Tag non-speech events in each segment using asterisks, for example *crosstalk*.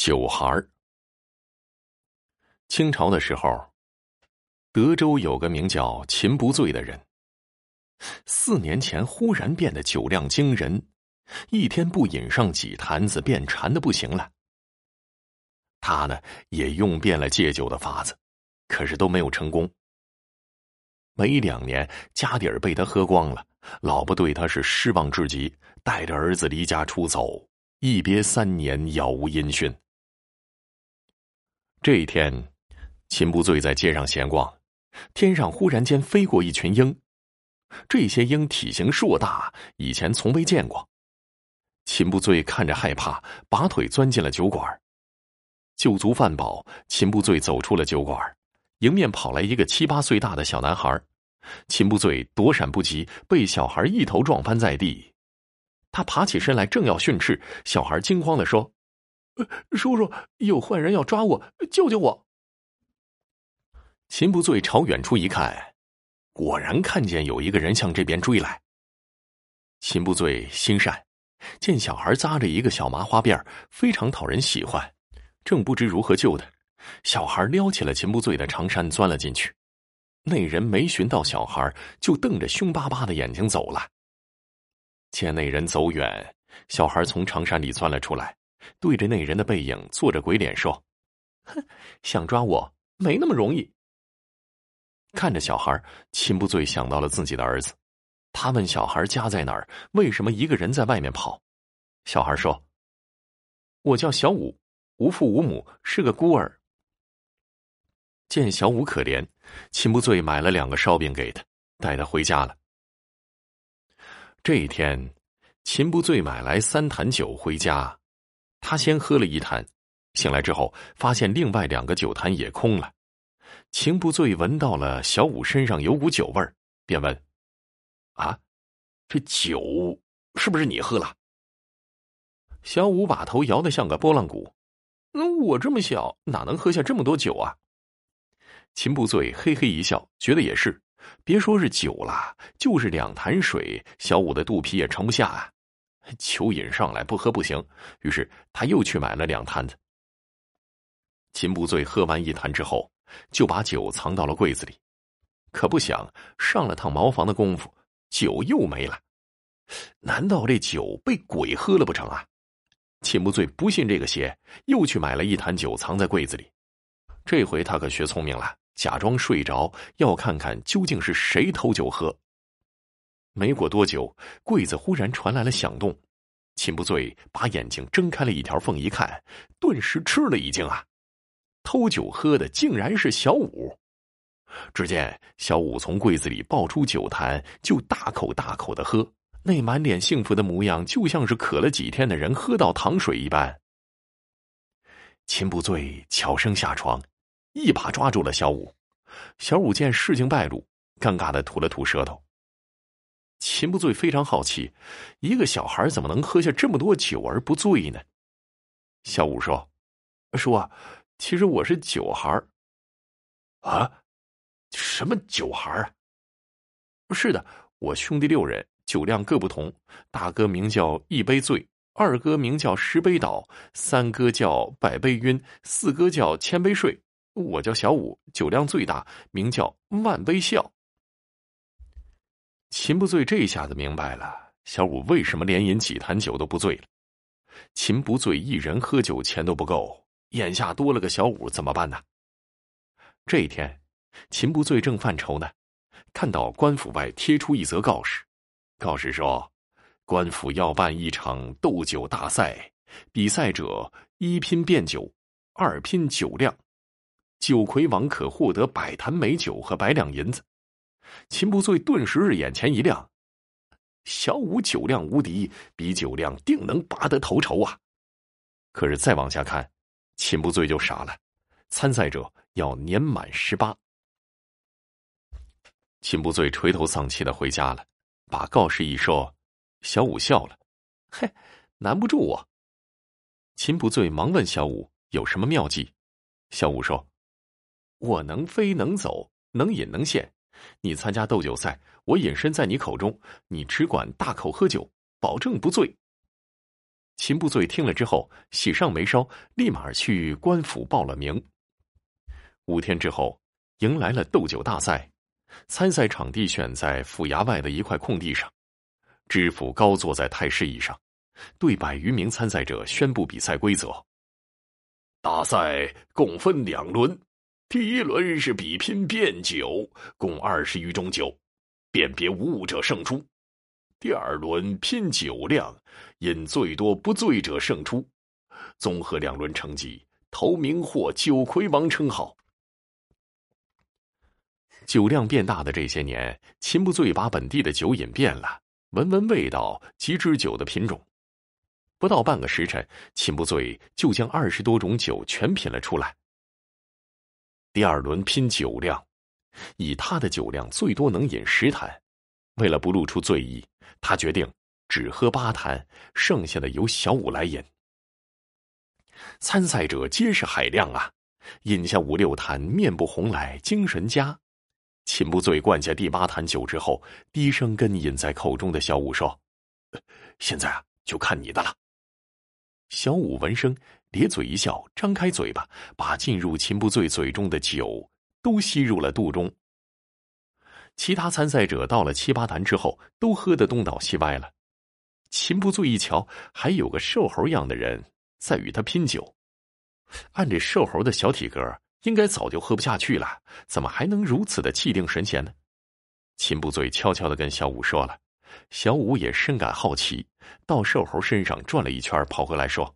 酒孩儿。清朝的时候，德州有个名叫秦不醉的人，四年前忽然变得酒量惊人，一天不饮上几坛子便馋的不行了。他呢也用遍了戒酒的法子，可是都没有成功。没两年，家底儿被他喝光了，老婆对他是失望至极，带着儿子离家出走，一别三年，杳无音讯。这一天，秦不醉在街上闲逛，天上忽然间飞过一群鹰。这些鹰体型硕大，以前从未见过。秦不醉看着害怕，拔腿钻进了酒馆。酒足饭饱，秦不醉走出了酒馆，迎面跑来一个七八岁大的小男孩。秦不醉躲闪不及，被小孩一头撞翻在地。他爬起身来，正要训斥，小孩惊慌的说。叔叔，有坏人要抓我，救救我！秦不醉朝远处一看，果然看见有一个人向这边追来。秦不醉心善，见小孩扎着一个小麻花辫非常讨人喜欢，正不知如何救他，小孩撩起了秦不醉的长衫，钻了进去。那人没寻到小孩，就瞪着凶巴巴的眼睛走了。见那人走远，小孩从长衫里钻了出来。对着那人的背影做着鬼脸说：“哼，想抓我没那么容易。”看着小孩，秦不醉想到了自己的儿子。他问小孩家在哪儿，为什么一个人在外面跑？小孩说：“我叫小五，无父无母，是个孤儿。”见小五可怜，秦不醉买了两个烧饼给他，带他回家了。这一天，秦不醉买来三坛酒回家。他先喝了一坛，醒来之后发现另外两个酒坛也空了。情不醉闻到了小五身上有股酒味儿，便问：“啊，这酒是不是你喝了？”小五把头摇得像个拨浪鼓：“那我这么小，哪能喝下这么多酒啊？”秦不醉嘿嘿一笑，觉得也是，别说是酒了，就是两坛水，小五的肚皮也盛不下啊。酒瘾上来，不喝不行。于是他又去买了两坛子。秦不醉喝完一坛之后，就把酒藏到了柜子里。可不想上了趟茅房的功夫，酒又没了。难道这酒被鬼喝了不成啊？秦不醉不信这个邪，又去买了一坛酒藏在柜子里。这回他可学聪明了，假装睡着，要看看究竟是谁偷酒喝。没过多久，柜子忽然传来了响动。秦不醉把眼睛睁开了一条缝，一看，顿时吃了一惊啊！偷酒喝的竟然是小五。只见小五从柜子里抱出酒坛，就大口大口的喝，那满脸幸福的模样，就像是渴了几天的人喝到糖水一般。秦不醉悄声下床，一把抓住了小五。小五见事情败露，尴尬的吐了吐舌头。秦不醉非常好奇，一个小孩怎么能喝下这么多酒而不醉呢？小五说：“叔啊，其实我是酒孩儿。”啊，什么酒孩儿啊？是的，我兄弟六人，酒量各不同。大哥名叫一杯醉，二哥名叫十杯倒，三哥叫百杯晕，四哥叫千杯睡。我叫小五，酒量最大，名叫万杯笑。秦不醉这下子明白了，小五为什么连饮几坛酒都不醉了。秦不醉一人喝酒钱都不够，眼下多了个小五怎么办呢？这一天，秦不醉正犯愁呢，看到官府外贴出一则告示，告示说，官府要办一场斗酒大赛，比赛者一拼变酒，二拼酒量，酒魁王可获得百坛美酒和百两银子。秦不醉顿时是眼前一亮，小五酒量无敌，比酒量定能拔得头筹啊！可是再往下看，秦不醉就傻了，参赛者要年满十八。秦不醉垂头丧气的回家了，把告示一说，小五笑了，嘿，难不住我。秦不醉忙问小五有什么妙计，小五说：“我能飞能走，能隐能现。”你参加斗酒赛，我隐身在你口中，你只管大口喝酒，保证不醉。秦不醉听了之后，喜上眉梢，立马去官府报了名。五天之后，迎来了斗酒大赛，参赛场地选在府衙外的一块空地上，知府高坐在太师椅上，对百余名参赛者宣布比赛规则：大赛共分两轮，第一轮是比拼变酒，共二十余种酒，辨别无误者胜出。第二轮拼酒量，饮最多不醉者胜出。综合两轮成绩，头名获酒魁王称号。酒量变大的这些年，秦不醉把本地的酒饮遍了，闻闻味道，即知酒的品种。不到半个时辰，秦不醉就将二十多种酒全品了出来。第二轮拼酒量，以他的酒量最多能饮十坛，为了不露出醉意。他决定只喝八坛，剩下的由小五来饮。参赛者皆是海量啊，饮下五六坛，面不红来，精神佳。秦不醉灌下第八坛酒之后，低声跟饮在口中的小五说：“现在啊，就看你的了。”小五闻声咧嘴一笑，张开嘴巴，把进入秦不醉嘴中的酒都吸入了肚中。其他参赛者到了七八坛之后，都喝得东倒西歪了。秦不醉一瞧，还有个瘦猴样的人在与他拼酒。按这瘦猴的小体格，应该早就喝不下去了，怎么还能如此的气定神闲呢？秦不醉悄悄的跟小五说了，小五也深感好奇，到瘦猴身上转了一圈，跑回来说：“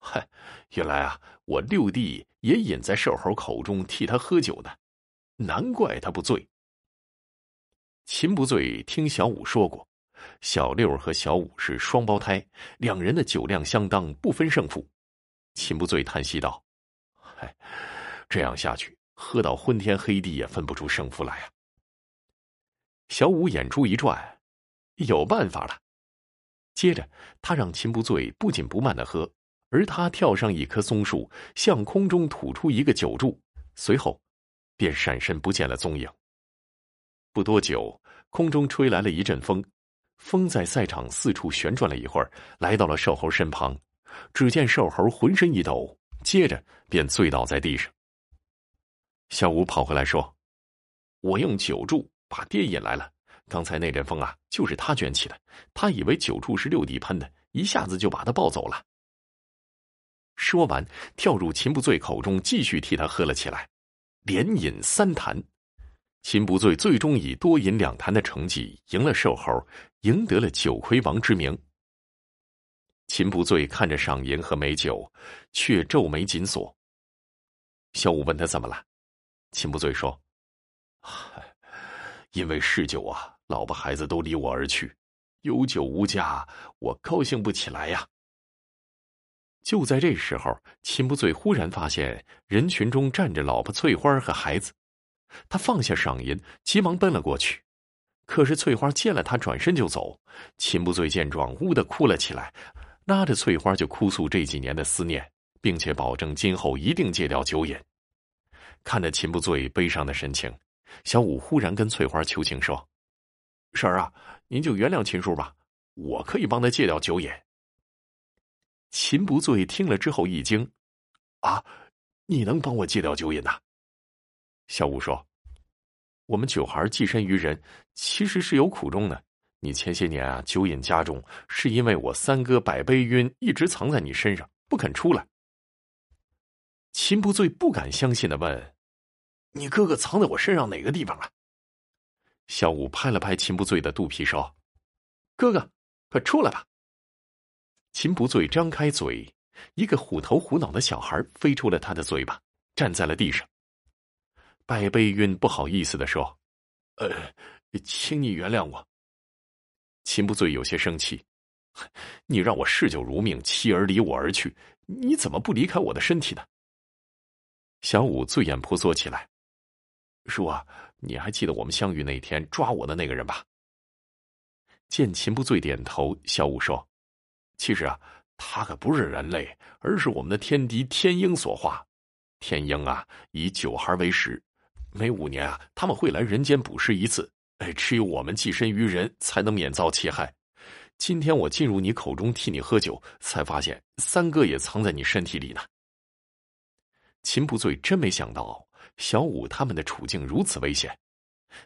嗨，原来啊，我六弟也饮在瘦猴口中替他喝酒呢，难怪他不醉。”秦不醉听小五说过，小六和小五是双胞胎，两人的酒量相当，不分胜负。秦不醉叹息道：“嗨，这样下去，喝到昏天黑地也分不出胜负来呀。”小五眼珠一转，有办法了。接着，他让秦不醉不紧不慢的喝，而他跳上一棵松树，向空中吐出一个酒柱，随后便闪身不见了踪影。不多久，空中吹来了一阵风，风在赛场四处旋转了一会儿，来到了瘦猴身旁。只见瘦猴浑身一抖，接着便醉倒在地上。小五跑回来说：“我用酒柱把爹引来了。刚才那阵风啊，就是他卷起的。他以为酒柱是六弟喷的，一下子就把他抱走了。”说完，跳入秦不醉口中，继续替他喝了起来，连饮三坛。秦不醉最终以多饮两坛的成绩赢了瘦猴，赢得了酒魁王之名。秦不醉看着赏银和美酒，却皱眉紧锁。小五问他怎么了，秦不醉说：“ *sighs* 因为嗜酒啊，老婆孩子都离我而去，有酒无家，我高兴不起来呀。”就在这时候，秦不醉忽然发现人群中站着老婆翠花和孩子。他放下赏银，急忙奔了过去。可是翠花见了他，转身就走。秦不醉见状，呜的哭了起来，拉着翠花就哭诉这几年的思念，并且保证今后一定戒掉酒瘾。看着秦不醉悲伤的神情，小五忽然跟翠花求情说：“婶儿啊，您就原谅秦叔吧，我可以帮他戒掉酒瘾。”秦不醉听了之后一惊：“啊，你能帮我戒掉酒瘾呐？”小五说：“我们九孩寄身于人，其实是有苦衷的。你前些年啊酒瘾加重，是因为我三哥百杯晕一直藏在你身上，不肯出来。”秦不醉不敢相信的问：“你哥哥藏在我身上哪个地方啊？”小五拍了拍秦不醉的肚皮说：“哥哥，快出来吧！”秦不醉张开嘴，一个虎头虎脑的小孩飞出了他的嘴巴，站在了地上。百杯晕不好意思的说：“呃，请你原谅我。”秦不醉有些生气：“你让我嗜酒如命，妻儿离我而去，你怎么不离开我的身体呢？”小五醉眼婆娑起来：“叔啊，你还记得我们相遇那天抓我的那个人吧？”见秦不醉点头，小五说：“其实啊，他可不是人类，而是我们的天敌天鹰所化。天鹰啊，以酒孩为食。”每五年啊，他们会来人间捕食一次，哎，只有我们寄身于人，才能免遭其害。今天我进入你口中替你喝酒，才发现三哥也藏在你身体里呢。秦不醉真没想到小五他们的处境如此危险。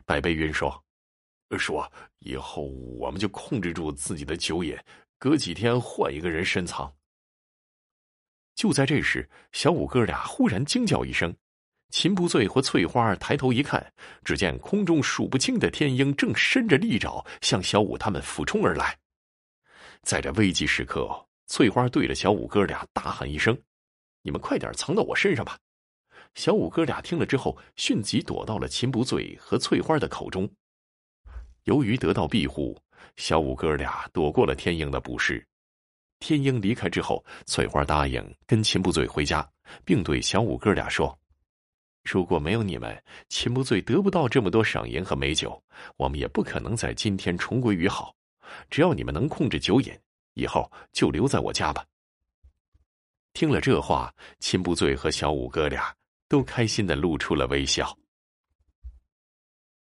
白悲云说：“说以后我们就控制住自己的酒瘾，隔几天换一个人深藏。”就在这时，小五哥俩忽然惊叫一声。秦不醉和翠花抬头一看，只见空中数不清的天鹰正伸着利爪向小五他们俯冲而来。在这危急时刻，翠花对着小五哥俩大喊一声：“你们快点藏到我身上吧！”小五哥俩听了之后，迅即躲到了秦不醉和翠花的口中。由于得到庇护，小五哥俩躲过了天鹰的捕食。天鹰离开之后，翠花答应跟秦不醉回家，并对小五哥俩说。如果没有你们，秦不醉得不到这么多赏银和美酒，我们也不可能在今天重归于好。只要你们能控制酒瘾，以后就留在我家吧。听了这话，秦不醉和小五哥俩都开心的露出了微笑。